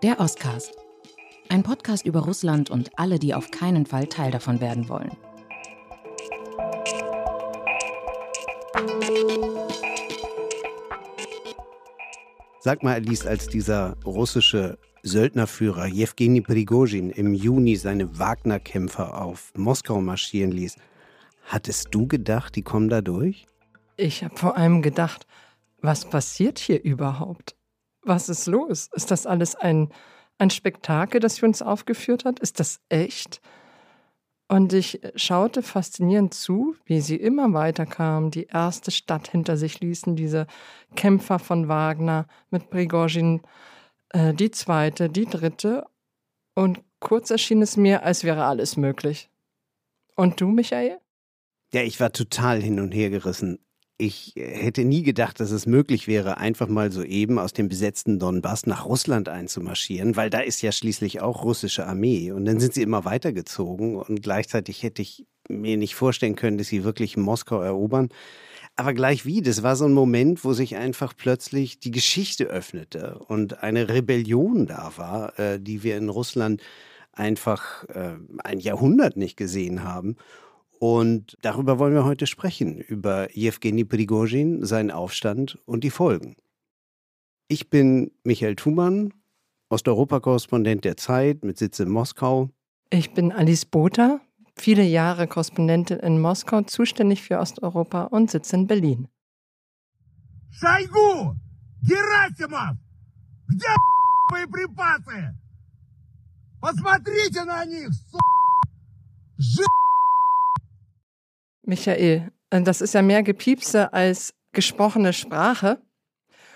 Der Oscast. Ein Podcast über Russland und alle, die auf keinen Fall Teil davon werden wollen. Sag mal, Alice, als dieser russische Söldnerführer Jewgeni Prigozhin im Juni seine Wagner-Kämpfer auf Moskau marschieren ließ, hattest du gedacht, die kommen da durch? Ich habe vor allem gedacht, was passiert hier überhaupt? Was ist los? Ist das alles ein, ein Spektakel, das sie uns aufgeführt hat? Ist das echt? Und ich schaute faszinierend zu, wie sie immer weiter kamen, die erste Stadt hinter sich ließen, diese Kämpfer von Wagner mit Prigozhin, äh, die zweite, die dritte. Und kurz erschien es mir, als wäre alles möglich. Und du, Michael? Ja, ich war total hin und her gerissen ich hätte nie gedacht, dass es möglich wäre, einfach mal so eben aus dem besetzten Donbass nach Russland einzumarschieren, weil da ist ja schließlich auch russische Armee. Und dann sind sie immer weitergezogen und gleichzeitig hätte ich mir nicht vorstellen können, dass sie wirklich Moskau erobern. Aber gleich wie, das war so ein Moment, wo sich einfach plötzlich die Geschichte öffnete und eine Rebellion da war, äh, die wir in Russland einfach äh, ein Jahrhundert nicht gesehen haben. Und darüber wollen wir heute sprechen, über Jewgeni Prigozhin, seinen Aufstand und die Folgen. Ich bin Michael Thumann, Osteuropa-Korrespondent der Zeit mit Sitz in Moskau. Ich bin Alice Botha, viele Jahre Korrespondentin in Moskau, zuständig für Osteuropa und sitze in Berlin. Шойгу! Герасимов! Где боеприпасы? Посмотрите на них, Michael, das ist ja mehr Gepiepse als gesprochene Sprache.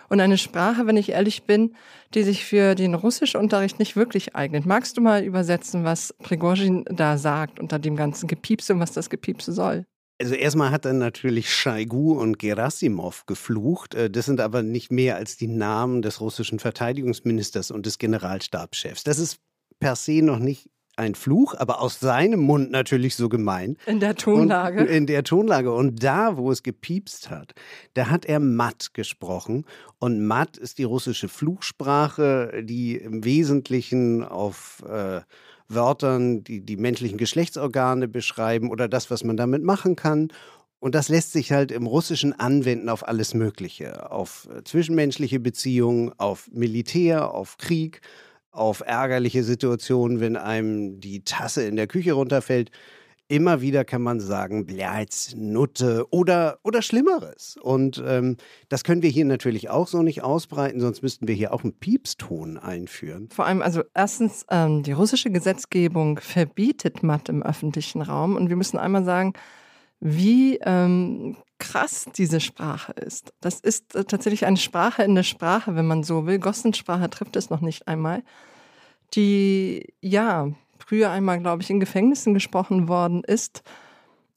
Und eine Sprache, wenn ich ehrlich bin, die sich für den Russischunterricht nicht wirklich eignet. Magst du mal übersetzen, was Prigozhin da sagt unter dem ganzen Gepiepse und was das Gepiepse soll? Also erstmal hat er natürlich Schaigu und Gerasimov geflucht. Äh, das sind aber nicht mehr als die Namen des russischen Verteidigungsministers und des Generalstabschefs. Das ist per se noch nicht ein Fluch, aber aus seinem Mund natürlich so gemein. In der Tonlage. Und in der Tonlage. Und da, wo es gepiepst hat, da hat er matt gesprochen. Und matt ist die russische Fluchsprache, die im Wesentlichen auf äh, Wörtern, die die menschlichen Geschlechtsorgane beschreiben oder das, was man damit machen kann. Und das lässt sich halt im Russischen anwenden auf alles Mögliche. Auf äh, zwischenmenschliche Beziehungen, auf Militär, auf Krieg auf ärgerliche Situationen, wenn einem die Tasse in der Küche runterfällt. Immer wieder kann man sagen, Bleiz, Nutte oder, oder Schlimmeres. Und ähm, das können wir hier natürlich auch so nicht ausbreiten, sonst müssten wir hier auch einen Piepston einführen. Vor allem, also erstens, ähm, die russische Gesetzgebung verbietet Matt im öffentlichen Raum. Und wir müssen einmal sagen, wie ähm, krass diese Sprache ist. Das ist äh, tatsächlich eine Sprache in der Sprache, wenn man so will. Gossensprache trifft es noch nicht einmal. Die, ja, früher einmal, glaube ich, in Gefängnissen gesprochen worden ist.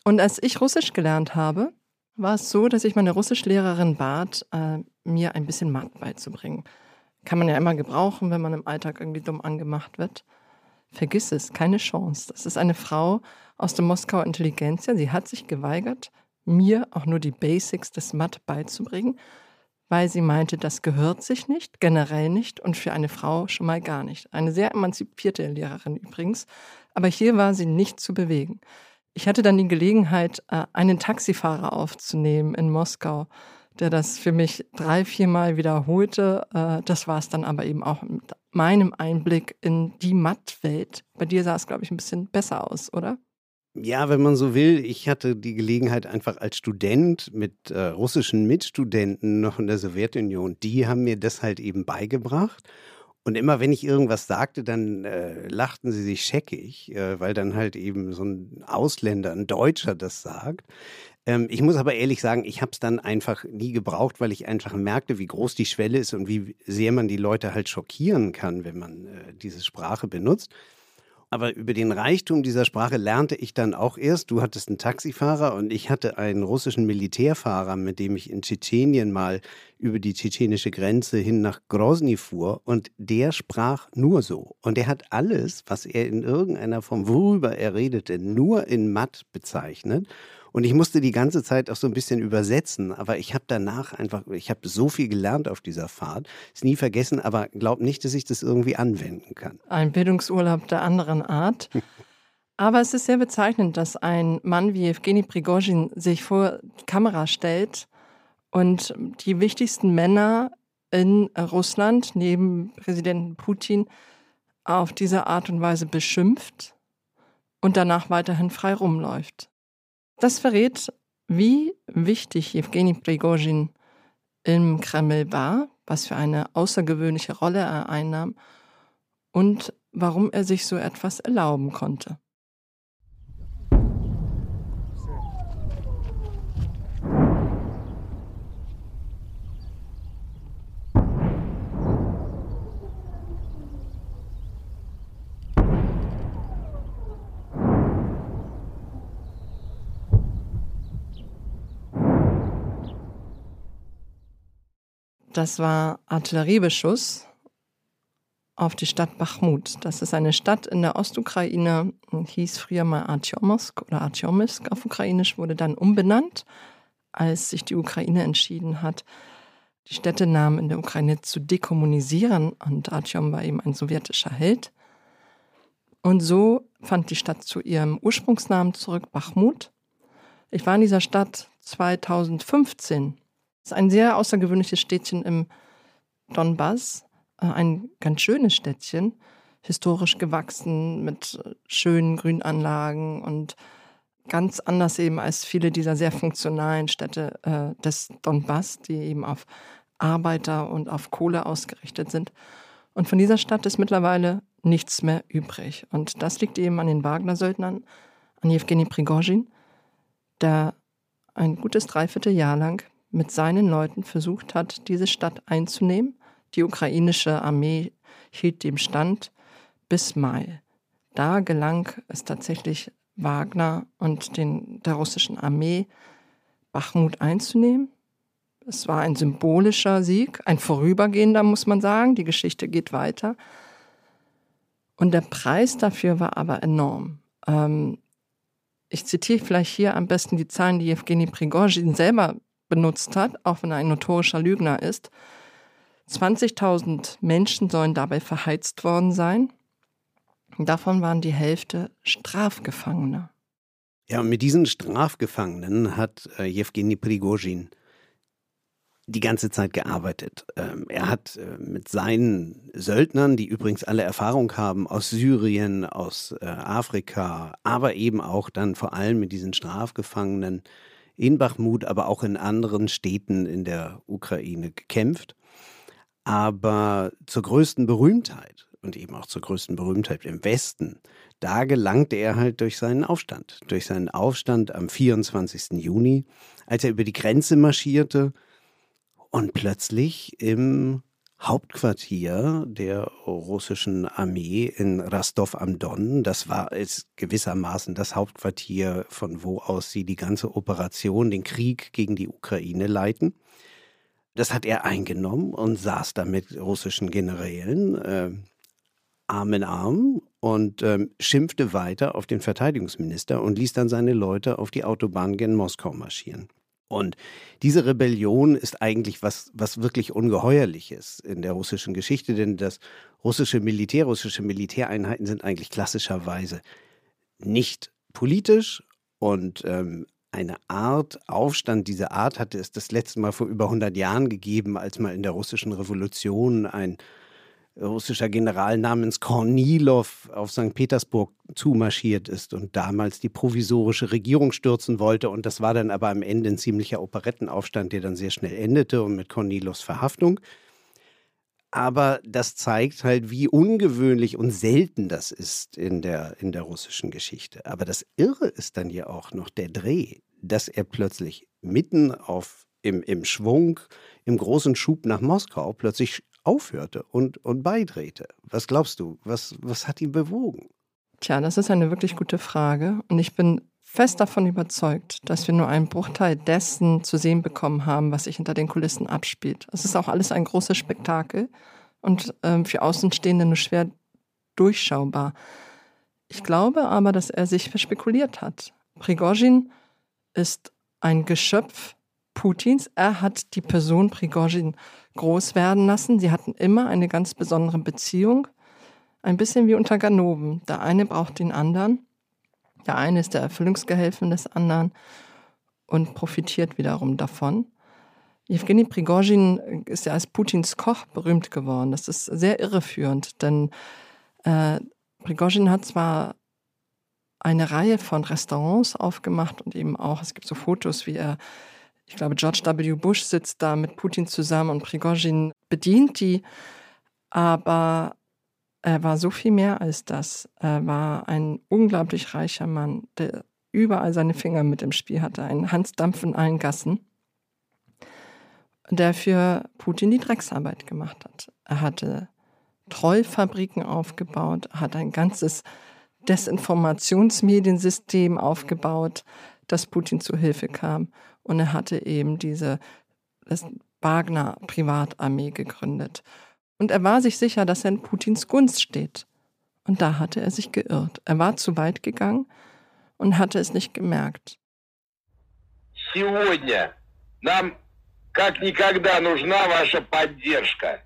Und als ich Russisch gelernt habe, war es so, dass ich meine Russischlehrerin bat, äh, mir ein bisschen Mat beizubringen. Kann man ja immer gebrauchen, wenn man im Alltag irgendwie dumm angemacht wird. Vergiss es, keine Chance. Das ist eine Frau aus der Moskauer Intelligenzia. Sie hat sich geweigert, mir auch nur die Basics des Matt beizubringen, weil sie meinte, das gehört sich nicht, generell nicht und für eine Frau schon mal gar nicht. Eine sehr emanzipierte Lehrerin übrigens, aber hier war sie nicht zu bewegen. Ich hatte dann die Gelegenheit, äh, einen Taxifahrer aufzunehmen in Moskau, der das für mich drei, viermal wiederholte. Äh, das war es dann aber eben auch mit meinem Einblick in die Matt-Welt. Bei dir sah es, glaube ich, ein bisschen besser aus, oder? Ja, wenn man so will, ich hatte die Gelegenheit einfach als Student mit äh, russischen Mitstudenten noch in der Sowjetunion, die haben mir das halt eben beigebracht. Und immer wenn ich irgendwas sagte, dann äh, lachten sie sich scheckig, äh, weil dann halt eben so ein Ausländer, ein Deutscher das sagt. Ähm, ich muss aber ehrlich sagen, ich habe es dann einfach nie gebraucht, weil ich einfach merkte, wie groß die Schwelle ist und wie sehr man die Leute halt schockieren kann, wenn man äh, diese Sprache benutzt. Aber über den Reichtum dieser Sprache lernte ich dann auch erst. Du hattest einen Taxifahrer und ich hatte einen russischen Militärfahrer, mit dem ich in Tschetschenien mal über die tschetschenische Grenze hin nach Grozny fuhr. Und der sprach nur so. Und er hat alles, was er in irgendeiner Form, worüber er redete, nur in Matt bezeichnet. Und ich musste die ganze Zeit auch so ein bisschen übersetzen, aber ich habe danach einfach, ich habe so viel gelernt auf dieser Fahrt, ist nie vergessen, aber glaub nicht, dass ich das irgendwie anwenden kann. Ein Bildungsurlaub der anderen Art. Aber es ist sehr bezeichnend, dass ein Mann wie Evgeny Prigozhin sich vor die Kamera stellt und die wichtigsten Männer in Russland neben Präsident Putin auf diese Art und Weise beschimpft und danach weiterhin frei rumläuft. Das verrät, wie wichtig Evgeny Prigozhin im Kreml war, was für eine außergewöhnliche Rolle er einnahm und warum er sich so etwas erlauben konnte. Das war Artilleriebeschuss auf die Stadt Bachmut. Das ist eine Stadt in der Ostukraine, hieß früher mal Artyomovsk oder Artyomisk auf Ukrainisch, wurde dann umbenannt, als sich die Ukraine entschieden hat, die Städtenamen in der Ukraine zu dekommunisieren und Artyom war eben ein sowjetischer Held. Und so fand die Stadt zu ihrem Ursprungsnamen zurück, Bachmut. Ich war in dieser Stadt 2015 es ist ein sehr außergewöhnliches Städtchen im Donbass, äh, ein ganz schönes Städtchen, historisch gewachsen mit schönen Grünanlagen und ganz anders eben als viele dieser sehr funktionalen Städte äh, des Donbass, die eben auf Arbeiter und auf Kohle ausgerichtet sind. Und von dieser Stadt ist mittlerweile nichts mehr übrig. Und das liegt eben an den Wagner-Söldnern, an Jewgeni Prigozhin, der ein gutes Dreivierteljahr lang mit seinen Leuten versucht hat, diese Stadt einzunehmen. Die ukrainische Armee hielt dem Stand bis Mai. Da gelang es tatsächlich Wagner und den, der russischen Armee, Bachmut einzunehmen. Es war ein symbolischer Sieg, ein vorübergehender, muss man sagen. Die Geschichte geht weiter. Und der Preis dafür war aber enorm. Ähm, ich zitiere vielleicht hier am besten die Zahlen, die Evgeny Prigozhin selber benutzt hat, auch wenn er ein notorischer Lügner ist. 20.000 Menschen sollen dabei verheizt worden sein. Davon waren die Hälfte Strafgefangene. Ja, und mit diesen Strafgefangenen hat äh, Jewgeni Prigozhin die ganze Zeit gearbeitet. Ähm, er hat äh, mit seinen Söldnern, die übrigens alle Erfahrung haben aus Syrien, aus äh, Afrika, aber eben auch dann vor allem mit diesen Strafgefangenen in Bachmut, aber auch in anderen Städten in der Ukraine gekämpft. Aber zur größten Berühmtheit und eben auch zur größten Berühmtheit im Westen, da gelangte er halt durch seinen Aufstand. Durch seinen Aufstand am 24. Juni, als er über die Grenze marschierte und plötzlich im Hauptquartier der russischen Armee in Rostov am Don. Das war es gewissermaßen das Hauptquartier, von wo aus sie die ganze Operation, den Krieg gegen die Ukraine leiten. Das hat er eingenommen und saß da mit russischen Generälen äh, Arm in Arm und äh, schimpfte weiter auf den Verteidigungsminister und ließ dann seine Leute auf die Autobahn gen Moskau marschieren. Und diese Rebellion ist eigentlich was, was wirklich Ungeheuerliches in der russischen Geschichte, denn das russische Militär, russische Militäreinheiten sind eigentlich klassischerweise nicht politisch und ähm, eine Art Aufstand dieser Art hatte es das letzte Mal vor über 100 Jahren gegeben, als mal in der russischen Revolution ein russischer General namens Kornilov auf St. Petersburg zumarschiert ist und damals die provisorische Regierung stürzen wollte. Und das war dann aber am Ende ein ziemlicher Operettenaufstand, der dann sehr schnell endete und mit Kornilovs Verhaftung. Aber das zeigt halt, wie ungewöhnlich und selten das ist in der, in der russischen Geschichte. Aber das Irre ist dann ja auch noch der Dreh, dass er plötzlich mitten auf, im, im Schwung, im großen Schub nach Moskau plötzlich aufhörte und, und beidrehte. Was glaubst du? Was, was hat ihn bewogen? Tja, das ist eine wirklich gute Frage. Und ich bin fest davon überzeugt, dass wir nur einen Bruchteil dessen zu sehen bekommen haben, was sich hinter den Kulissen abspielt. Es ist auch alles ein großes Spektakel und ähm, für Außenstehende nur schwer durchschaubar. Ich glaube aber, dass er sich verspekuliert hat. Prigozhin ist ein Geschöpf Putins. Er hat die Person Prigozhin groß werden lassen. Sie hatten immer eine ganz besondere Beziehung. Ein bisschen wie unter Ganoven. Der eine braucht den anderen. Der eine ist der Erfüllungsgehilfen des anderen und profitiert wiederum davon. Evgeny Prigozhin ist ja als Putins Koch berühmt geworden. Das ist sehr irreführend, denn äh, Prigozhin hat zwar eine Reihe von Restaurants aufgemacht und eben auch, es gibt so Fotos, wie er, ich glaube, George W. Bush sitzt da mit Putin zusammen und Prigozhin bedient die, aber er war so viel mehr als das. Er war ein unglaublich reicher Mann, der überall seine Finger mit im Spiel hatte, ein Hansdampf in allen Gassen, der für Putin die Drecksarbeit gemacht hat. Er hatte Trollfabriken aufgebaut, hat ein ganzes Desinformationsmediensystem aufgebaut, das Putin zu Hilfe kam. Und er hatte eben diese Wagner Privatarmee gegründet. Und er war sich sicher, dass er in Putins Gunst steht. Und da hatte er sich geirrt. Er war zu weit gegangen und hatte es nicht gemerkt. Сегодня нам как никогда нужна ваша поддержка.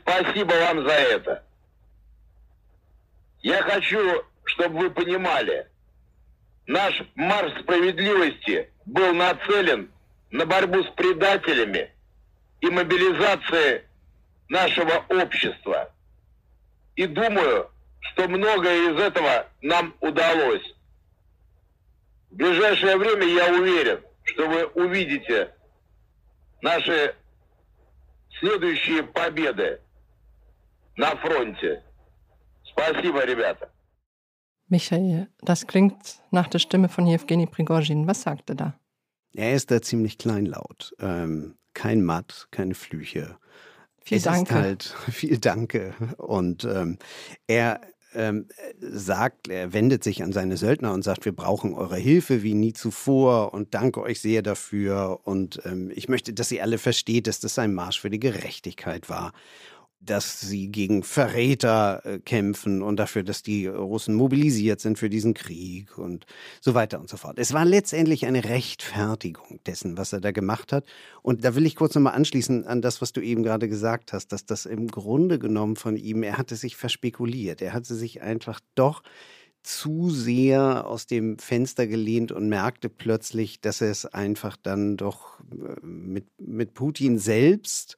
Спасибо вам за это. Я хочу, чтобы вы понимали, наш марш справедливости был нацелен на борьбу с предателями и мобилизации нашего общества. И думаю, что многое из этого нам удалось. В ближайшее время я уверен, что вы увидите наши следующие победы на фронте. Спасибо, ребята. Michael, das klingt nach der Stimme von Jewgeni Prigozhin. Was sagt er da? Er ist da ziemlich kleinlaut. Ähm, kein Matt, keine Flüche. Viel es Danke. Ist halt viel Danke. Und ähm, er ähm, sagt, er wendet sich an seine Söldner und sagt, wir brauchen eure Hilfe wie nie zuvor und danke euch sehr dafür. Und ähm, ich möchte, dass ihr alle versteht, dass das ein Marsch für die Gerechtigkeit war dass sie gegen Verräter äh, kämpfen und dafür, dass die Russen mobilisiert sind für diesen Krieg und so weiter und so fort. Es war letztendlich eine Rechtfertigung dessen, was er da gemacht hat. Und da will ich kurz nochmal anschließen an das, was du eben gerade gesagt hast, dass das im Grunde genommen von ihm, er hatte sich verspekuliert. Er hatte sich einfach doch zu sehr aus dem Fenster gelehnt und merkte plötzlich, dass er es einfach dann doch äh, mit, mit Putin selbst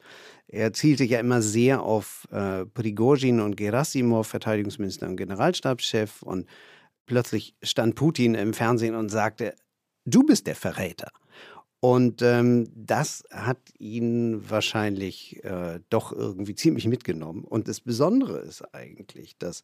er zielte ja immer sehr auf äh, Prigozhin und Gerasimov, Verteidigungsminister und Generalstabschef. Und plötzlich stand Putin im Fernsehen und sagte, du bist der Verräter. Und ähm, das hat ihn wahrscheinlich äh, doch irgendwie ziemlich mitgenommen. Und das Besondere ist eigentlich, dass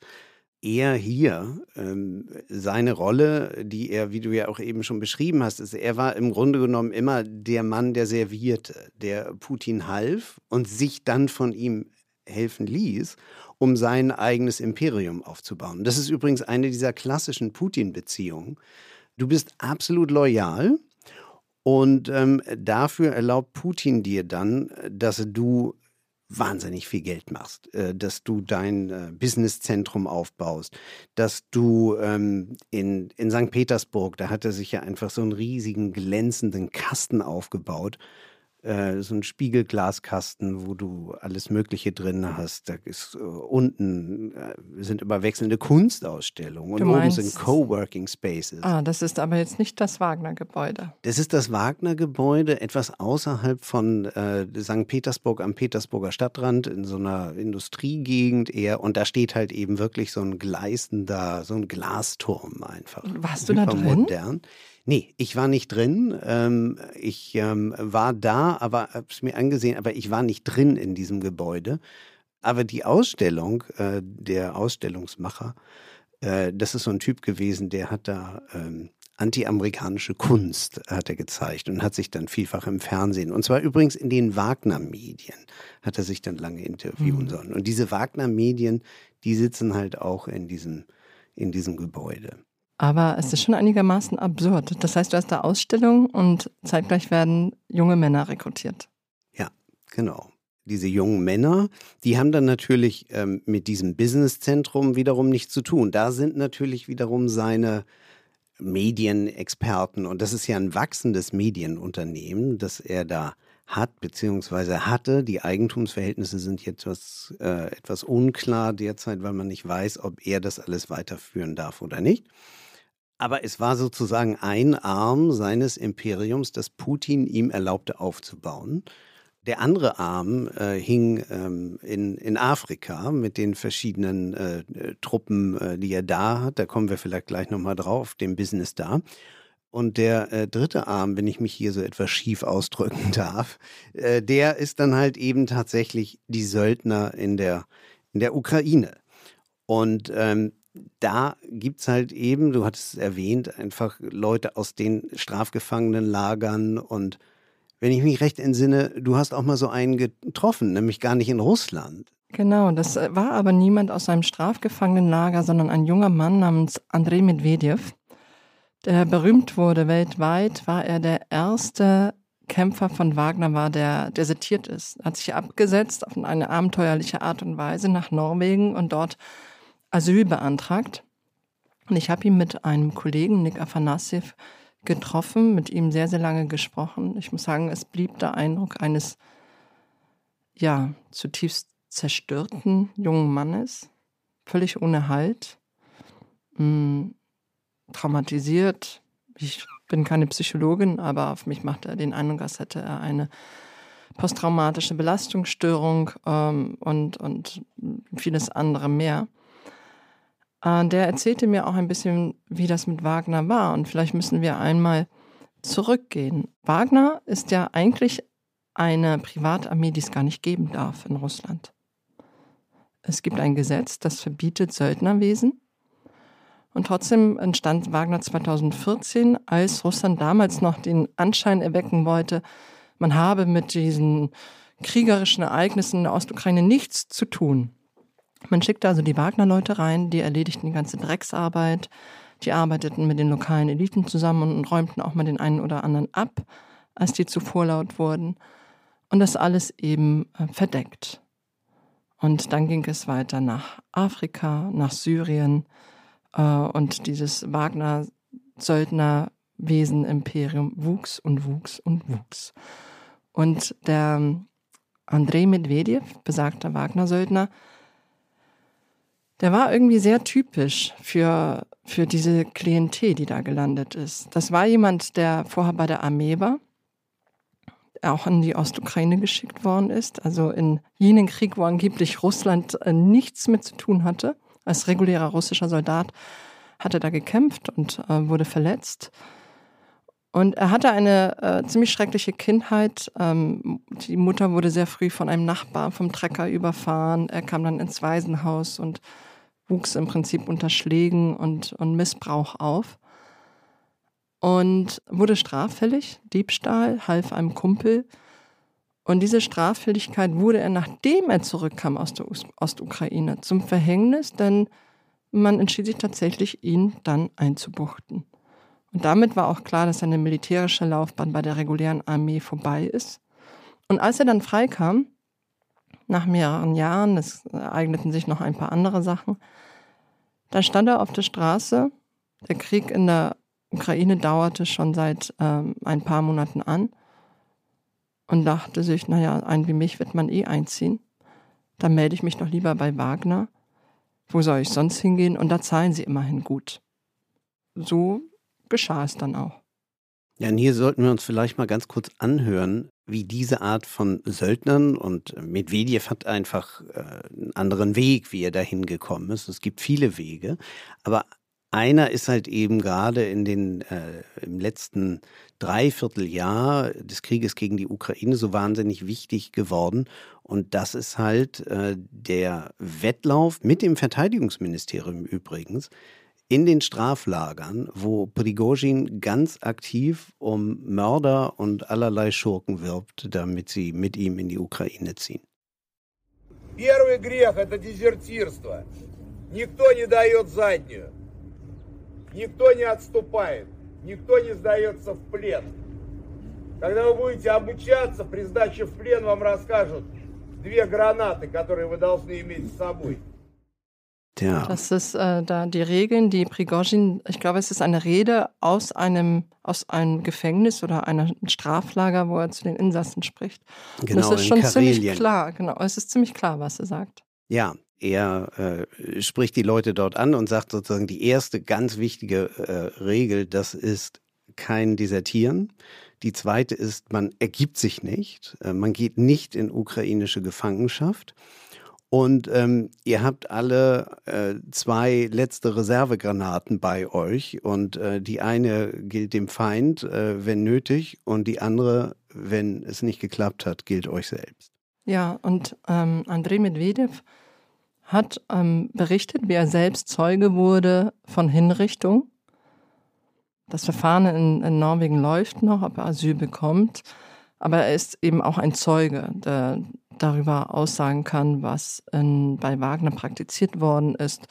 er hier ähm, seine Rolle, die er, wie du ja auch eben schon beschrieben hast, ist, er war im Grunde genommen immer der Mann, der servierte, der Putin half und sich dann von ihm helfen ließ, um sein eigenes Imperium aufzubauen. Das ist übrigens eine dieser klassischen Putin-Beziehungen. Du bist absolut loyal und ähm, dafür erlaubt Putin dir dann, dass du wahnsinnig viel Geld machst, äh, dass du dein äh, Businesszentrum aufbaust, dass du ähm, in, in St. Petersburg, da hat er sich ja einfach so einen riesigen glänzenden Kasten aufgebaut, äh, so ein Spiegelglaskasten, wo du alles Mögliche drin hast. Da ist äh, unten äh, sind immer wechselnde Kunstausstellungen und Du oben meinst- sind Coworking Spaces. Ah, das ist aber jetzt nicht das Wagner-Gebäude. Das ist das Wagner-Gebäude, etwas außerhalb von äh, St. Petersburg am Petersburger Stadtrand, in so einer Industriegegend eher. Und da steht halt eben wirklich so ein gleißender, so ein Glasturm einfach. Warst du da drin? Hypermodern. Nee, ich war nicht drin. Ähm, ich ähm, war da, aber habe es mir angesehen, aber ich war nicht drin in diesem Gebäude. Aber die Ausstellung, äh, der Ausstellungsmacher, äh, das ist so ein Typ gewesen, der hat da ähm, anti-amerikanische Kunst hat er gezeigt und hat sich dann vielfach im Fernsehen, und zwar übrigens in den Wagner-Medien, hat er sich dann lange interviewen Mhm. sollen. Und diese Wagner-Medien, die sitzen halt auch in diesem, in diesem Gebäude. Aber es ist schon einigermaßen absurd. Das heißt, du hast da Ausstellungen und zeitgleich werden junge Männer rekrutiert. Ja, genau. Diese jungen Männer, die haben dann natürlich ähm, mit diesem Businesszentrum wiederum nichts zu tun. Da sind natürlich wiederum seine Medienexperten. Und das ist ja ein wachsendes Medienunternehmen, das er da hat beziehungsweise hatte. Die Eigentumsverhältnisse sind jetzt etwas, äh, etwas unklar derzeit, weil man nicht weiß, ob er das alles weiterführen darf oder nicht. Aber es war sozusagen ein Arm seines Imperiums, das Putin ihm erlaubte aufzubauen. Der andere Arm äh, hing ähm, in, in Afrika mit den verschiedenen äh, Truppen, äh, die er da hat. Da kommen wir vielleicht gleich nochmal drauf, dem Business da. Und der äh, dritte Arm, wenn ich mich hier so etwas schief ausdrücken darf, äh, der ist dann halt eben tatsächlich die Söldner in der, in der Ukraine. Und ähm, da gibt es halt eben, du hattest es erwähnt, einfach Leute aus den Strafgefangenenlagern und wenn ich mich recht entsinne, du hast auch mal so einen getroffen, nämlich gar nicht in Russland. Genau, das äh, war aber niemand aus einem Strafgefangenenlager, sondern ein junger Mann namens Andrei Medvedev, der berühmt wurde weltweit, war er der erste Kämpfer von Wagner war, der desertiert ist. Er hat sich abgesetzt auf eine abenteuerliche Art und Weise nach Norwegen und dort Asyl beantragt. Und ich habe ihn mit einem Kollegen, Nick Afanasyev, getroffen, mit ihm sehr, sehr lange gesprochen. Ich muss sagen, es blieb der Eindruck eines, ja, zutiefst zerstörten jungen Mannes, völlig ohne Halt, mh, mm, traumatisiert. Ich bin keine Psychologin, aber auf mich macht er den Eindruck, als hätte er eine posttraumatische Belastungsstörung ähm, und, und vieles andere mehr. Äh, der erzählte mir auch ein bisschen, wie das mit Wagner war. Und vielleicht müssen wir einmal zurückgehen. Wagner ist ja eigentlich eine Privatarmee, die es gar nicht geben darf in Russland. Es gibt ein Gesetz, das verbietet Söldnerwesen. Und trotzdem entstand Wagner 2014, als Russland damals noch den Anschein erwecken wollte, man habe mit diesen kriegerischen Ereignissen in der Ostukraine nichts zu tun. Man schickte also die Wagner-Leute rein, die erledigten die ganze Drecksarbeit, die arbeiteten mit den lokalen Eliten zusammen und räumten auch mal den einen oder anderen ab, als die zu vorlaut wurden. Und das alles eben äh, verdeckt. Und dann ging es weiter nach Afrika, nach Syrien äh, und dieses Wagner-Söldnerwesen-Imperium wuchs und wuchs und wuchs. Und der Andrei Medvedev, besagter Wagner-Söldner, der war irgendwie sehr typisch für, für diese Klientel, die da gelandet ist. Das war jemand, der vorher bei der Armee war, auch in die Ostukraine geschickt worden ist, also in jenen Krieg, wo angeblich Russland äh, nichts mit zu tun hatte. Als regulärer russischer Soldat hat er da gekämpft und äh, wurde verletzt. Und er hatte eine äh, ziemlich schreckliche Kindheit. Ähm, die Mutter wurde sehr früh von einem Nachbar vom Trecker überfahren. Er kam dann ins Waisenhaus und wuchs im Prinzip unter Schlägen und, und Missbrauch auf und wurde straffällig, Diebstahl, half einem Kumpel. Und diese Straffälligkeit wurde er, nachdem er zurückkam aus der Ostukraine, zum Verhängnis, denn man entschied sich tatsächlich, ihn dann einzubuchten. Und damit war auch klar, dass seine militärische Laufbahn bei der regulären Armee vorbei ist. Und als er dann freikam, nach mehreren Jahren, es ereigneten sich noch ein paar andere Sachen, da stand er auf der Straße. Der Krieg in der Ukraine dauerte schon seit ähm, ein paar Monaten an und dachte sich, naja, einen wie mich wird man eh einziehen. Da melde ich mich doch lieber bei Wagner. Wo soll ich sonst hingehen? Und da zahlen sie immerhin gut. So geschah es dann auch. Ja, und hier sollten wir uns vielleicht mal ganz kurz anhören, wie diese Art von Söldnern und Medvedev hat einfach äh, einen anderen Weg, wie er dahin gekommen ist. Es gibt viele Wege, aber einer ist halt eben gerade in den äh, im letzten Dreivierteljahr des Krieges gegen die Ukraine so wahnsinnig wichtig geworden und das ist halt äh, der Wettlauf mit dem Verteidigungsministerium übrigens in den Straflagern, wo Prigozhin ganz aktiv um Mörder und allerlei Schurken wirbt, damit sie mit ihm in die Ukraine ziehen. Первый грех – это дезертирство. Никто не дает заднюю. Никто не отступает. Никто не сдается в плен. Когда вы будете обучаться, при сдаче в плен вам расскажут две гранаты, которые вы должны иметь с собой. Ja. Das ist äh, da die Regeln, die Prigozhin, ich glaube, es ist eine Rede aus einem, aus einem Gefängnis oder einem Straflager, wo er zu den Insassen spricht. Genau, Und es ist schon Karelien. ziemlich klar, genau. Es ist ziemlich klar, was er sagt. Ja, er äh, spricht die Leute dort an und sagt sozusagen, die erste ganz wichtige äh, Regel, das ist kein Desertieren. Die zweite ist, man ergibt sich nicht, äh, man geht nicht in ukrainische Gefangenschaft. Und ähm, ihr habt alle äh, zwei letzte Reservegranaten bei euch und äh, die eine gilt dem Feind, äh, wenn nötig, und die andere, wenn es nicht geklappt hat, gilt euch selbst. Ja, und ähm, Andrei Medvedev hat ähm, berichtet, wie er selbst Zeuge wurde von Hinrichtung. Das Verfahren in, in Norwegen läuft noch, ob er Asyl bekommt. Aber er ist eben auch ein Zeuge, der darüber aussagen kann, was in, bei Wagner praktiziert worden ist.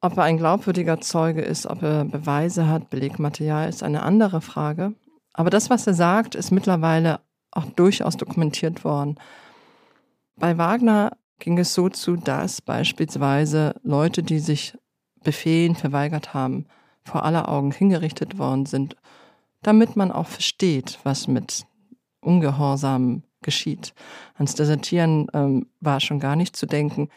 Ob er ein glaubwürdiger Zeuge ist, ob er Beweise hat, Belegmaterial, ist eine andere Frage. Aber das, was er sagt, ist mittlerweile auch durchaus dokumentiert worden. Bei Wagner ging es so zu, dass beispielsweise Leute, die sich Befehlen verweigert haben, vor aller Augen hingerichtet worden sind, damit man auch versteht, was mit Ungehorsam geschieht. Ans Desertieren ähm, war schon gar nicht zu denken.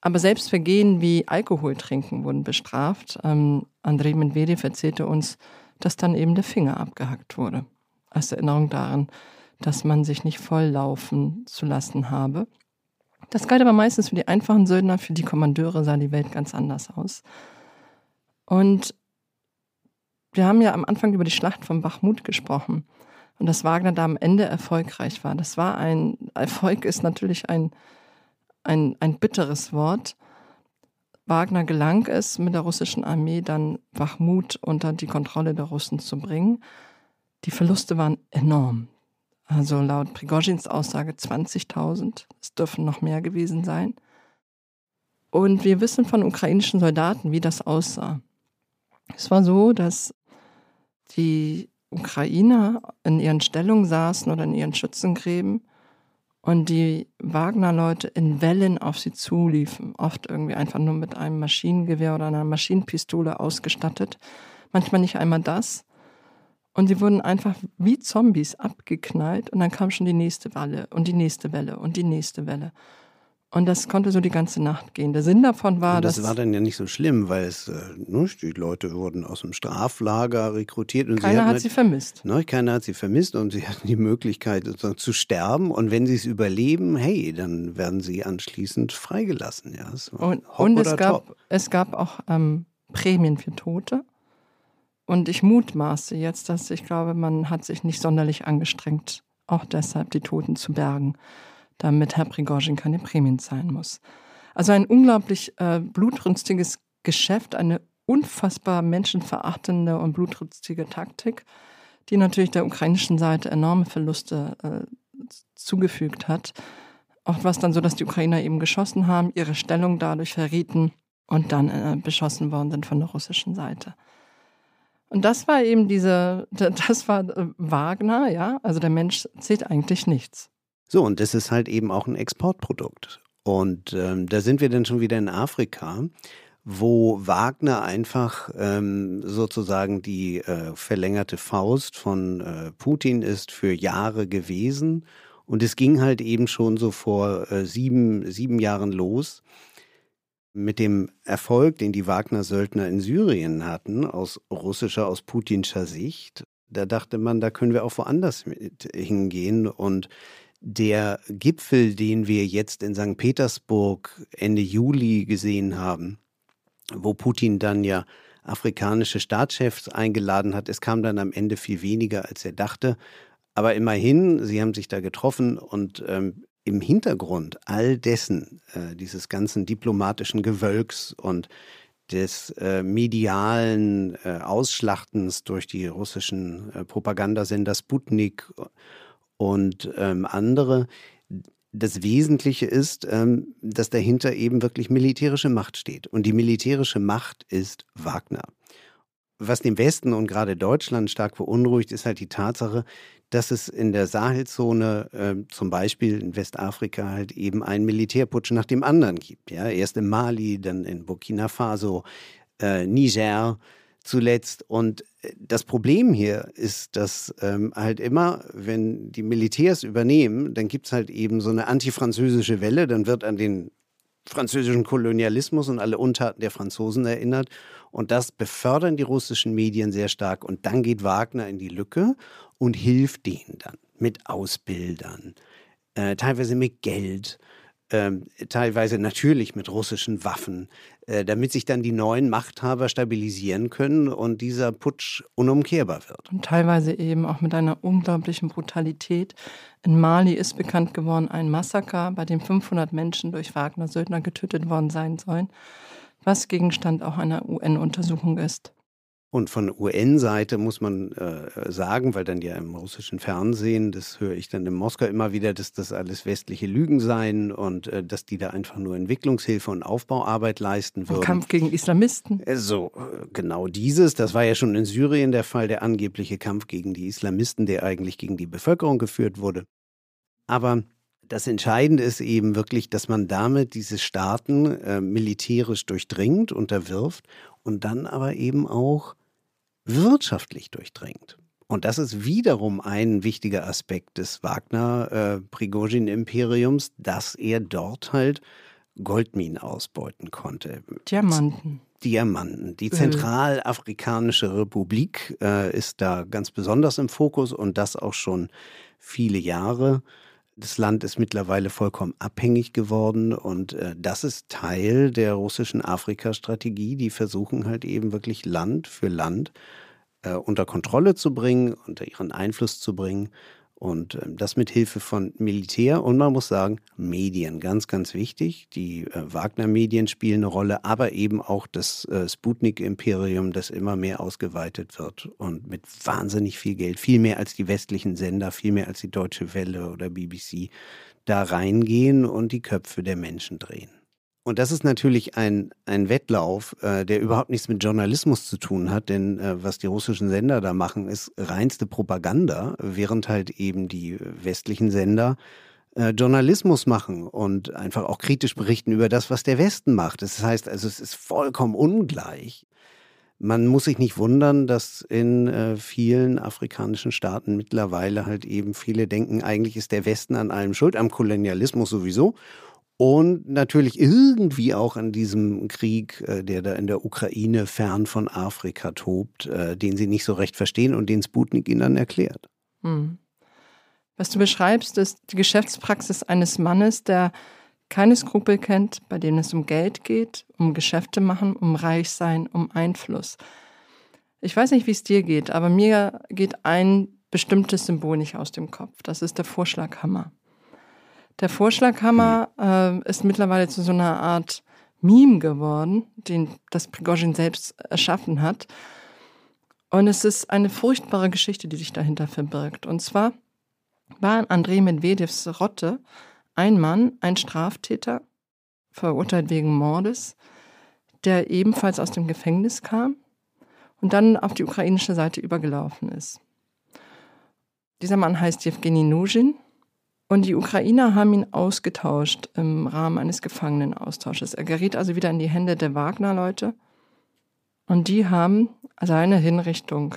Aber selbst Vergehen wie Alkohol trinken wurden bestraft. Ähm, Andrei Medvedev erzählte uns, dass dann eben der Finger abgehackt wurde. Als Erinnerung daran, dass man sich nicht volllaufen zu lassen habe. Das galt aber meistens für die einfachen Söldner, für die Kommandeure sah die Welt ganz anders aus. Und wir haben ja am Anfang über die Schlacht von Bachmut gesprochen und dass Wagner da am Ende erfolgreich war. Das war ein, Erfolg ist natürlich ein, ein, ein bitteres Wort. Wagner gelang es, mit der russischen Armee dann Bachmut unter die Kontrolle der Russen zu bringen. Die Verluste waren enorm. Also laut Prigozhins Aussage 20.000. Es dürfen noch mehr gewesen sein. Und wir wissen von ukrainischen Soldaten, wie das aussah. Es war so, dass die Ukrainer in ihren Stellungen saßen oder in ihren Schützengräben und die Wagner-Leute in Wellen auf sie zuliefen. Oft irgendwie einfach nur mit einem Maschinengewehr oder einer Maschinenpistole ausgestattet. Manchmal nicht einmal das. Und sie wurden einfach wie Zombies abgeknallt und dann kam schon die nächste Welle und die nächste Welle und die nächste Welle. Und das konnte so die ganze Nacht gehen. Der Sinn davon war, das dass war dann ja nicht so schlimm, weil es, äh, ne, die Leute wurden aus dem Straflager rekrutiert und sie keiner hatten hat halt- sie vermisst. Ne, keiner hat sie vermisst und sie hatten die Möglichkeit sozusagen zu sterben. Und wenn sie es überleben, hey, dann werden sie anschließend freigelassen. Ja, es war Und, und es, gab, top. es gab auch ähm, Prämien für Tote. Und ich mutmaße jetzt, dass ich glaube, man hat sich nicht sonderlich angestrengt, auch deshalb die Toten zu bergen, damit Herr Prigozhin keine Prämien zahlen muss. Also ein unglaublich äh, blutrünstiges Geschäft, eine unfassbar menschenverachtende und blutrünstige Taktik, die natürlich der ukrainischen Seite enorme Verluste äh, zugefügt hat. Auch was dann so, dass die Ukrainer eben geschossen haben, ihre Stellung dadurch verrieten und dann äh, beschossen worden sind von der russischen Seite. Und das war eben diese, das war äh, Wagner, ja. Also der Mensch zählt eigentlich nichts. So, und das ist halt eben auch ein Exportprodukt. Und ähm, da sind wir dann schon wieder in Afrika, wo Wagner einfach ähm, sozusagen die äh, verlängerte Faust von äh, Putin ist für Jahre gewesen. Und es ging halt eben schon so vor äh, sieben, sieben Jahren los mit dem Erfolg, den die Wagner-Söldner in Syrien hatten, aus russischer, aus putinscher Sicht. Da dachte man, da können wir auch woanders mit hingehen. Und der Gipfel, den wir jetzt in St. Petersburg Ende Juli gesehen haben, wo Putin dann ja afrikanische Staatschefs eingeladen hat, es kam dann am Ende viel weniger, als er dachte. Aber immerhin, sie haben sich da getroffen und ähm, im Hintergrund all dessen, äh, dieses ganzen diplomatischen Gewölks und des äh, medialen äh, Ausschlachtens durch die russischen äh, Propagandasender Sputnik und ähm, andere, das Wesentliche ist, ähm, dass dahinter eben wirklich militärische Macht steht. Und die militärische Macht ist Wagner. was den Westen und gerade Deutschland stark beunruhigt, ist halt die Tatsache, dass es in der Sahelzone, äh, zum Beispiel in Westafrika, halt eben einen Militärputsch nach dem anderen gibt. Ja? Erst in Mali, dann in Burkina Faso, äh, Niger zuletzt. Und äh, das Problem hier ist, dass ähm, halt immer, wenn die Militärs übernehmen, dann gibt es halt eben so eine antifranzösische Welle, dann wird an den französischen Kolonialismus und alle Untaten der Franzosen erinnert. Und das befördern die russischen Medien sehr stark. Und dann geht Wagner in die Lücke und hilft denen dann mit Ausbildern, äh, teilweise mit Geld, äh, teilweise natürlich mit russischen Waffen, äh, damit sich dann die neuen Machthaber stabilisieren können und dieser Putsch unumkehrbar wird. Und teilweise eben auch mit einer unglaublichen Brutalität. In Mali ist bekannt geworden ein Massaker, bei dem 500 Menschen durch Wagner-Söldner getötet worden sein sollen was Gegenstand auch einer UN-Untersuchung ist. Und von UN-Seite muss man äh, sagen, weil dann ja im russischen Fernsehen, das höre ich dann in Moskau immer wieder, dass das alles westliche Lügen seien und äh, dass die da einfach nur Entwicklungshilfe und Aufbauarbeit leisten würden. Kampf gegen Islamisten. Äh, so, äh, genau dieses. Das war ja schon in Syrien der Fall, der angebliche Kampf gegen die Islamisten, der eigentlich gegen die Bevölkerung geführt wurde. Aber das Entscheidende ist eben wirklich, dass man damit diese Staaten äh, militärisch durchdringt, unterwirft und dann aber eben auch wirtschaftlich durchdringt. Und das ist wiederum ein wichtiger Aspekt des Wagner-Prigozhin-Imperiums, äh, dass er dort halt Goldminen ausbeuten konnte. Diamanten. Diamanten. Die Zentralafrikanische Republik äh, ist da ganz besonders im Fokus und das auch schon viele Jahre. Das Land ist mittlerweile vollkommen abhängig geworden und äh, das ist Teil der russischen Afrika-Strategie. Die versuchen halt eben wirklich Land für Land äh, unter Kontrolle zu bringen, unter ihren Einfluss zu bringen und ähm, das mit Hilfe von Militär und man muss sagen, Medien, ganz, ganz wichtig. Die äh, Wagner-Medien spielen eine Rolle, aber eben auch das äh, Sputnik-Imperium, das immer mehr ausgeweitet wird und mit wahnsinnig viel Geld, viel mehr als die westlichen Sender, viel mehr als die Deutsche Welle oder BBC, da reingehen und die Köpfe der Menschen drehen. Und das ist natürlich ein, ein Wettlauf, äh, der überhaupt nichts mit Journalismus zu tun hat, denn äh, was die russischen Sender da machen, ist reinste Propaganda, während halt eben die westlichen Sender äh, Journalismus machen und einfach auch kritisch berichten über das, was der Westen macht. Das heißt also, es ist vollkommen ungleich. Man muss sich nicht wundern, dass in äh, vielen afrikanischen Staaten mittlerweile halt eben viele denken, eigentlich ist der Westen an allem schuld, am Kolonialismus sowieso und natürlich irgendwie auch an diesem Krieg, äh, der da in der Ukraine fern von Afrika tobt, äh, den sie nicht so recht verstehen und den Sputnik ihnen dann erklärt. Hm. Was du beschreibst, ist die Geschäftspraxis eines Mannes, der keine Skrupel kennt, bei dem es um Geld geht, um Geschäfte machen, um Reichsein, um Einfluss. Ich weiß nicht, wie es dir geht, aber mir geht ein bestimmtes Symbol nicht aus dem Kopf. Das ist der Vorschlaghammer. Der Vorschlaghammer äh, ist mittlerweile zu so einer Art Meme geworden, den das Prigozhin selbst erschaffen hat. Und es ist eine furchtbare Geschichte, die sich dahinter verbirgt. Und zwar war Andrei Medvedevs Rotte ein Mann, ein Straftäter, verurteilt wegen Mordes, der ebenfalls aus dem Gefängnis kam und dann auf die ukrainische Seite übergelaufen ist. Dieser Mann heißt Jewgeni Nuzhin und die Ukrainer haben ihn ausgetauscht im Rahmen eines Gefangenenaustausches. Er geriet also wieder in die Hände der Wagner-Leute. Und die haben seine Hinrichtung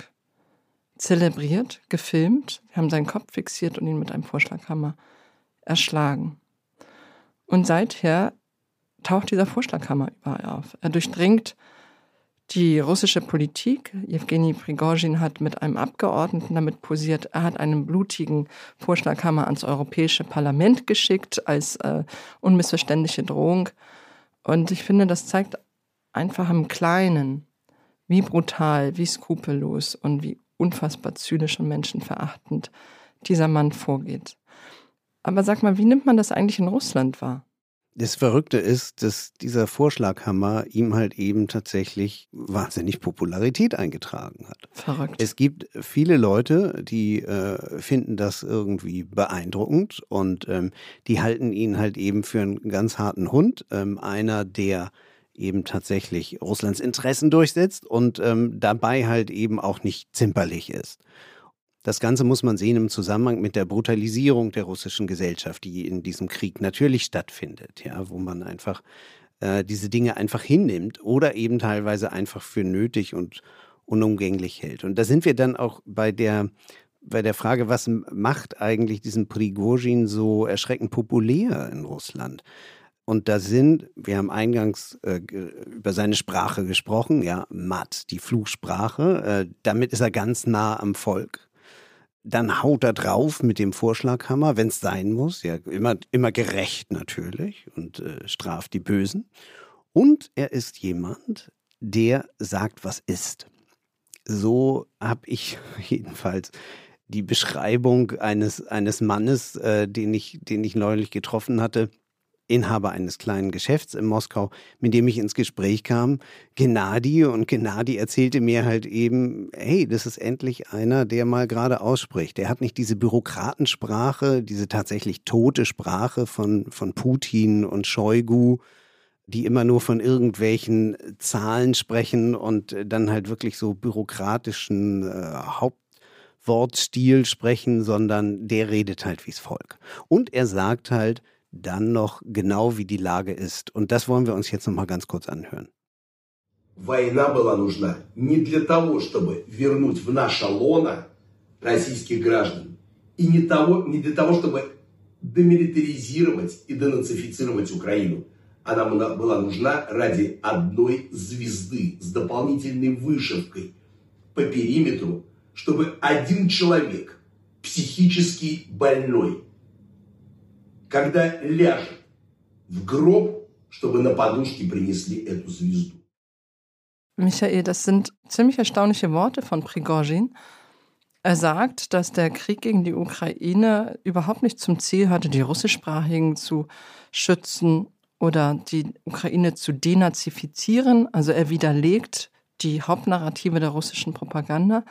zelebriert, gefilmt, haben seinen Kopf fixiert und ihn mit einem Vorschlaghammer erschlagen. Und seither taucht dieser Vorschlaghammer überall auf. Er durchdringt die russische Politik. Jewgeni Prigozhin hat mit einem Abgeordneten damit posiert. Er hat einen blutigen Vorschlaghammer ans Europäische Parlament geschickt als äh, unmissverständliche Drohung. Und ich finde, das zeigt einfach im Kleinen, wie brutal, wie skrupellos und wie unfassbar zynisch und menschenverachtend dieser Mann vorgeht. Aber sag mal, wie nimmt man das eigentlich in Russland wahr? Das Verrückte ist, dass dieser Vorschlaghammer ihm halt eben tatsächlich wahnsinnig Popularität eingetragen hat. Verrückt. Es gibt viele Leute, die äh, finden das irgendwie beeindruckend und ähm, die halten ihn halt eben für einen ganz harten Hund. Ähm, einer, der eben tatsächlich Russlands Interessen durchsetzt und ähm, dabei halt eben auch nicht zimperlich ist. Das Ganze muss man sehen im Zusammenhang mit der Brutalisierung der russischen Gesellschaft, die in diesem Krieg natürlich stattfindet, ja, wo man einfach äh, diese Dinge einfach hinnimmt oder eben teilweise einfach für nötig und unumgänglich hält. Und da sind wir dann auch bei der bei der Frage, was macht eigentlich diesen Prigozhin so erschreckend populär in Russland? Und da sind, wir haben eingangs äh, über seine Sprache gesprochen, ja, Matt, die Fluchsprache, äh, damit ist er ganz nah am Volk. Dann haut er drauf mit dem Vorschlaghammer, wenn es sein muss, ja, immer, immer gerecht natürlich und äh, straft die Bösen. Und er ist jemand, der sagt, was ist. So habe ich jedenfalls die Beschreibung eines, eines Mannes, äh, den, ich, den ich neulich getroffen hatte, Inhaber eines kleinen Geschäfts in Moskau, mit dem ich ins Gespräch kam, Gennadi. Und Gennadi erzählte mir halt eben, hey, das ist endlich einer, der mal gerade ausspricht. Der hat nicht diese Bürokratensprache, diese tatsächlich tote Sprache von, von Putin und Shoigu, die immer nur von irgendwelchen Zahlen sprechen und dann halt wirklich so bürokratischen äh, Hauptwortstil sprechen, sondern der redet halt wie's Volk. Und er sagt halt, dann noch genau, wie die Lage ist. Und das wollen wir uns jetzt noch mal ganz kurz anhören. Война была нужна не для того, чтобы вернуть в наше лоно российских граждан, и не, того, не для того, чтобы демилитаризировать и денацифицировать Украину. Она была нужна ради одной звезды с дополнительной вышивкой по периметру, чтобы один человек, психически больной, когда ляжет в гроб, чтобы на подушке принесли эту звезду. Michael, das sind ziemlich erstaunliche Worte von Prigozhin. Er sagt, dass der Krieg gegen die Ukraine überhaupt nicht zum Ziel hatte, die russischsprachigen zu schützen oder die Ukraine zu denazifizieren. Also er widerlegt die Hauptnarrative der russischen Propaganda,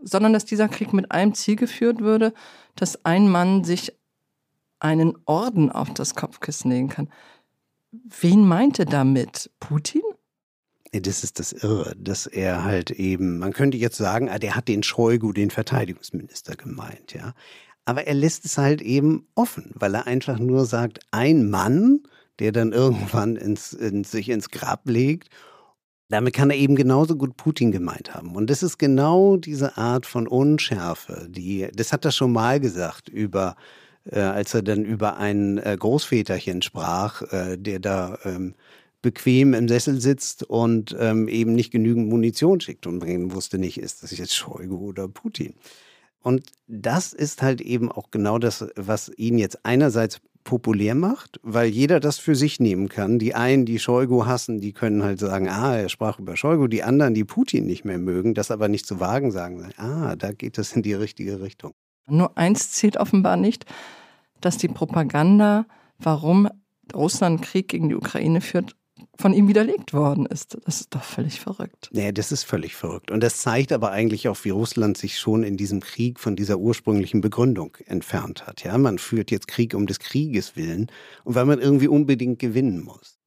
sondern dass dieser Krieg mit einem Ziel geführt würde, dass ein Mann sich einen Orden auf das Kopfkissen legen kann. Wen meinte damit? Putin? Das ist das Irre, dass er halt eben, man könnte jetzt sagen, ah, der hat den Scheugu, den Verteidigungsminister gemeint, ja. Aber er lässt es halt eben offen, weil er einfach nur sagt, ein Mann, der dann irgendwann ins, in, sich ins Grab legt damit kann er eben genauso gut Putin gemeint haben. Und das ist genau diese Art von Unschärfe, die, das hat er schon mal gesagt über äh, als er dann über ein äh, Großväterchen sprach, äh, der da ähm, bequem im Sessel sitzt und ähm, eben nicht genügend Munition schickt und bringen wusste nicht, ist das jetzt Scheuge oder Putin. Und das ist halt eben auch genau das, was ihn jetzt einerseits populär macht, weil jeder das für sich nehmen kann. Die einen, die Scheugu hassen, die können halt sagen, ah, er sprach über Scheugu. Die anderen, die Putin nicht mehr mögen, das aber nicht zu wagen, sagen, ah, da geht es in die richtige Richtung. Nur eins zählt offenbar nicht, dass die Propaganda, warum Russland Krieg gegen die Ukraine führt, von ihm widerlegt worden ist. Das ist doch völlig verrückt. Nee, das ist völlig verrückt. Und das zeigt aber eigentlich auch, wie Russland sich schon in diesem Krieg von dieser ursprünglichen Begründung entfernt hat. Ja, man führt jetzt Krieg um des Krieges willen und weil man irgendwie unbedingt gewinnen muss.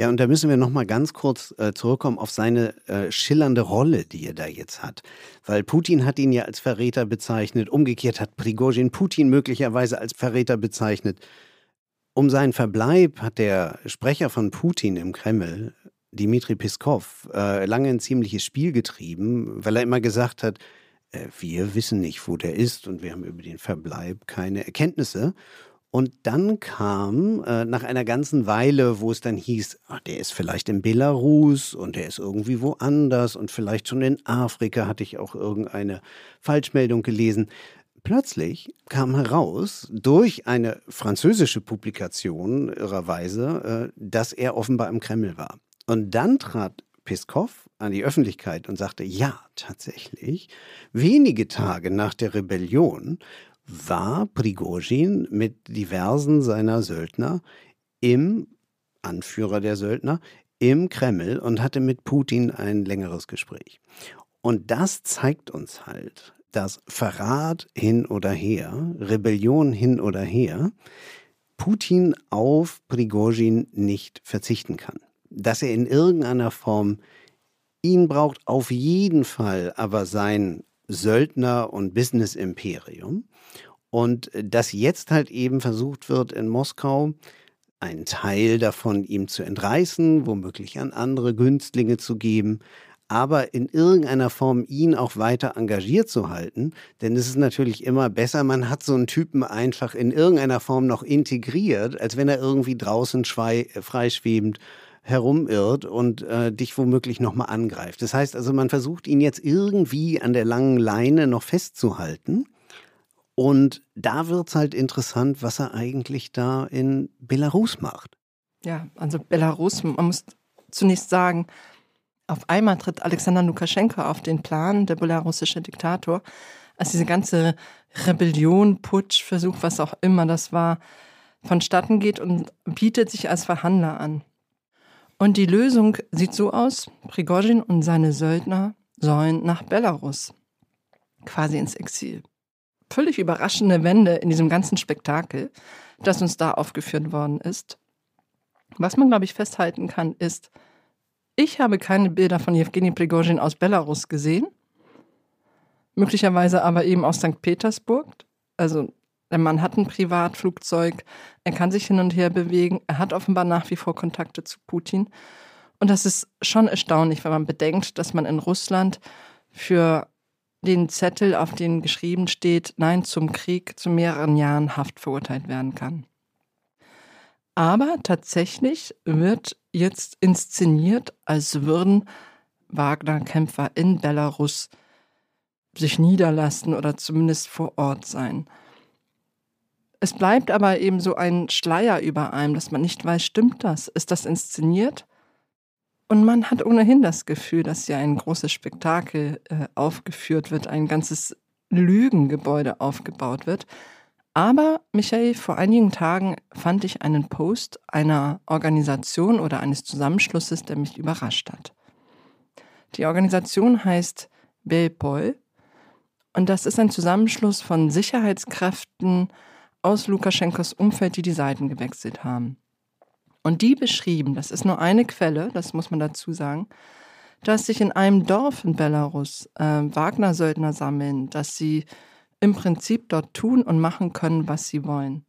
Ja, und da müssen wir noch mal ganz kurz äh, zurückkommen auf seine äh, schillernde Rolle, die er da jetzt hat. Weil Putin hat ihn ja als Verräter bezeichnet, umgekehrt hat Prigozhin Putin möglicherweise als Verräter bezeichnet. Um seinen Verbleib hat der Sprecher von Putin im Kreml, Dmitri Piskov, äh, lange ein ziemliches Spiel getrieben, weil er immer gesagt hat, äh, wir wissen nicht, wo der ist und wir haben über den Verbleib keine Erkenntnisse. Und dann kam äh, nach einer ganzen Weile, wo es dann hieß, ach, der ist vielleicht in Belarus und der ist irgendwie woanders und vielleicht schon in Afrika, hatte ich auch irgendeine Falschmeldung gelesen. Plötzlich kam heraus durch eine französische Publikation irrerweise, äh, dass er offenbar im Kreml war. Und dann trat Peskov an die Öffentlichkeit und sagte, ja, tatsächlich, wenige Tage nach der Rebellion war Prigozhin mit diversen seiner Söldner im Anführer der Söldner im Kreml und hatte mit Putin ein längeres Gespräch. Und das zeigt uns halt, dass Verrat hin oder her, Rebellion hin oder her, Putin auf Prigozhin nicht verzichten kann. dass er in irgendeiner Form ihn braucht, auf jeden Fall aber sein Söldner- und Business-Imperium. Und dass jetzt halt eben versucht wird in Moskau, einen Teil davon ihm zu entreißen, womöglich an andere Günstlinge zu geben, aber in irgendeiner Form ihn auch weiter engagiert zu halten. Denn es ist natürlich immer besser, man hat so einen Typen einfach in irgendeiner Form noch integriert, als wenn er irgendwie draußen freischwebend herumirrt und äh, dich womöglich nochmal angreift. Das heißt also, man versucht ihn jetzt irgendwie an der langen Leine noch festzuhalten. Und da wird es halt interessant, was er eigentlich da in Belarus macht. Ja, also Belarus, man muss zunächst sagen, auf einmal tritt Alexander Lukaschenko auf den Plan, der belarussische Diktator, als diese ganze Rebellion, Putsch, Versuch, was auch immer das war, vonstatten geht und bietet sich als Verhandler an. Und die Lösung sieht so aus, Prigozhin und seine Söldner sollen nach Belarus, quasi ins Exil. Völlig überraschende Wende in diesem ganzen Spektakel, das uns da aufgeführt worden ist. Was man, glaube ich, festhalten kann, ist, ich habe keine Bilder von Jewgeni Prigozhin aus Belarus gesehen. Möglicherweise aber eben aus St. Petersburg. Also der Mann hat ein Privatflugzeug, er kann sich hin und her bewegen, er hat offenbar nach wie vor Kontakte zu Putin. Und das ist schon erstaunlich, wenn man bedenkt, dass man in Russland für den Zettel, auf den geschrieben steht, Nein zum Krieg, zu mehreren Jahren Haft verurteilt werden kann. Aber tatsächlich wird jetzt inszeniert, als würden Wagner-Kämpfer in Belarus sich niederlassen oder zumindest vor Ort sein. Es bleibt aber eben so ein Schleier über einem, dass man nicht weiß, stimmt das? Ist das inszeniert? Und man hat ohnehin das Gefühl, dass hier ein großes Spektakel äh, aufgeführt wird, ein ganzes Lügengebäude aufgebaut wird. Aber, Michael, vor einigen Tagen fand ich einen Post einer Organisation oder eines Zusammenschlusses, der mich überrascht hat. Die Organisation heißt Belpol und das ist ein Zusammenschluss von Sicherheitskräften aus Lukaschenkos Umfeld, die die Seiten gewechselt haben. Und die beschrieben, das ist nur eine Quelle, das muss man dazu sagen, dass sich in einem Dorf in Belarus äh, Wagner-Söldner sammeln, dass sie im Prinzip dort tun und machen können, was sie wollen.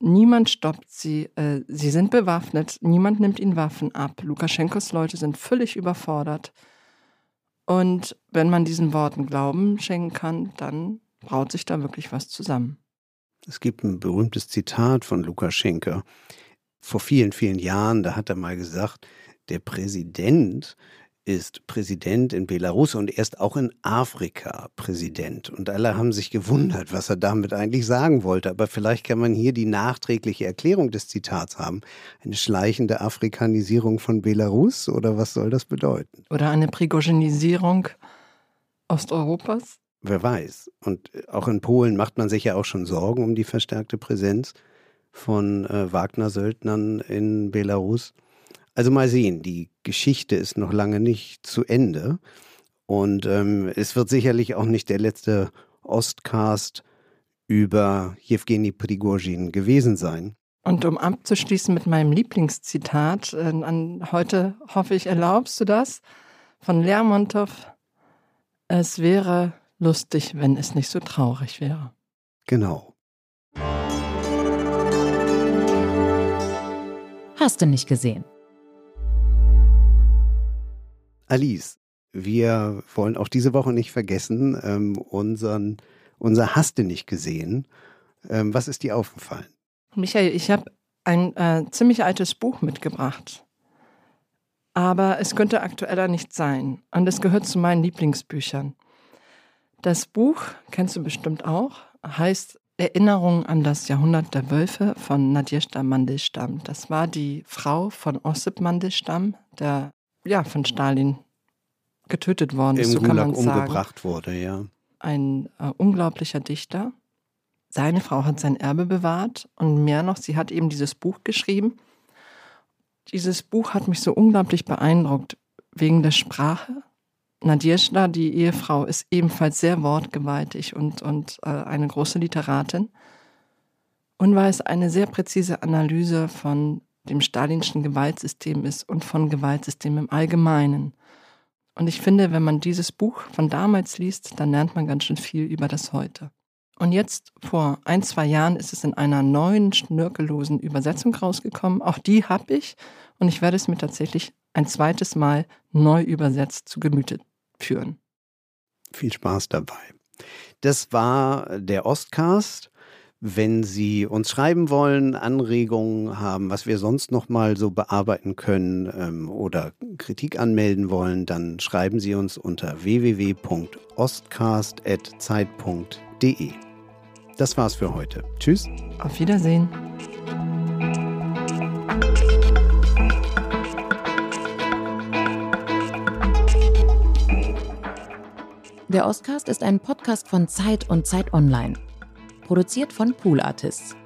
Niemand stoppt sie, äh, sie sind bewaffnet, niemand nimmt ihnen Waffen ab. Lukaschenkos Leute sind völlig überfordert. Und wenn man diesen Worten Glauben schenken kann, dann braut sich da wirklich was zusammen. Es gibt ein berühmtes Zitat von Lukaschenko. Vor vielen, vielen Jahren, da hat er mal gesagt, der Präsident ist Präsident in Belarus und er ist auch in Afrika Präsident. Und alle haben sich gewundert, was er damit eigentlich sagen wollte. Aber vielleicht kann man hier die nachträgliche Erklärung des Zitats haben. Eine schleichende Afrikanisierung von Belarus oder was soll das bedeuten? Oder eine Prigozhinisierung Osteuropas? Wer weiß. Und auch in Polen macht man sich ja auch schon Sorgen um die verstärkte Präsenz von äh, Wagner-Söldnern in Belarus. Also mal sehen, die Geschichte ist noch lange nicht zu Ende. Und ähm, es wird sicherlich auch nicht der letzte Ostcast über Jewgeni Prigozhin gewesen sein. Und um abzuschließen mit meinem Lieblingszitat, äh, an heute hoffe ich, erlaubst du das, von Lermontov, es wäre lustig, wenn es nicht so traurig wäre. Genau. Hast du nicht gesehen? Alice, wir wollen auch diese Woche nicht vergessen, ähm, unseren, unser Hast du nicht gesehen. Ähm, was ist dir aufgefallen? Michael, ich habe ein äh, ziemlich altes Buch mitgebracht. Aber es könnte aktueller nicht sein. Und es gehört zu meinen Lieblingsbüchern. Das Buch, kennst du bestimmt auch, heißt Erinnerung an das Jahrhundert der Wölfe von Nadjeshda Mandelstam. Das war die Frau von Ossip Mandelstam, der ja, von Stalin getötet worden ist, so kann man sagen. umgebracht wurde, ja. Ein äh, unglaublicher Dichter. Seine Frau hat sein Erbe bewahrt und mehr noch, sie hat eben dieses Buch geschrieben. Dieses Buch hat mich so unglaublich beeindruckt wegen der Sprache. Nadjeshda, die Ehefrau, ist ebenfalls sehr wortgewaltig und, und äh, eine große Literatin und war es eine sehr präzise Analyse von dem stalinschen Gewaltsystem ist und von Gewaltsystemen im Allgemeinen. Und ich finde, wenn man dieses Buch von damals liest, dann lernt man ganz schön viel über das heute. Und jetzt, vor ein, zwei Jahren, ist es in einer neuen, schnörkellosen Übersetzung rausgekommen. Auch die habe ich und ich werde es mir tatsächlich ein zweites Mal neu übersetzt zu Gemüte führen. Viel Spaß dabei. Das war der Ostcast. Wenn Sie uns schreiben wollen, Anregungen haben, was wir sonst noch mal so bearbeiten können ähm, oder Kritik anmelden wollen, dann schreiben Sie uns unter www.ostcast.zeit.de. Das war's für heute. Tschüss. Auf Wiedersehen. Der Ostcast ist ein Podcast von Zeit und Zeit Online. Produziert von Pool Artists.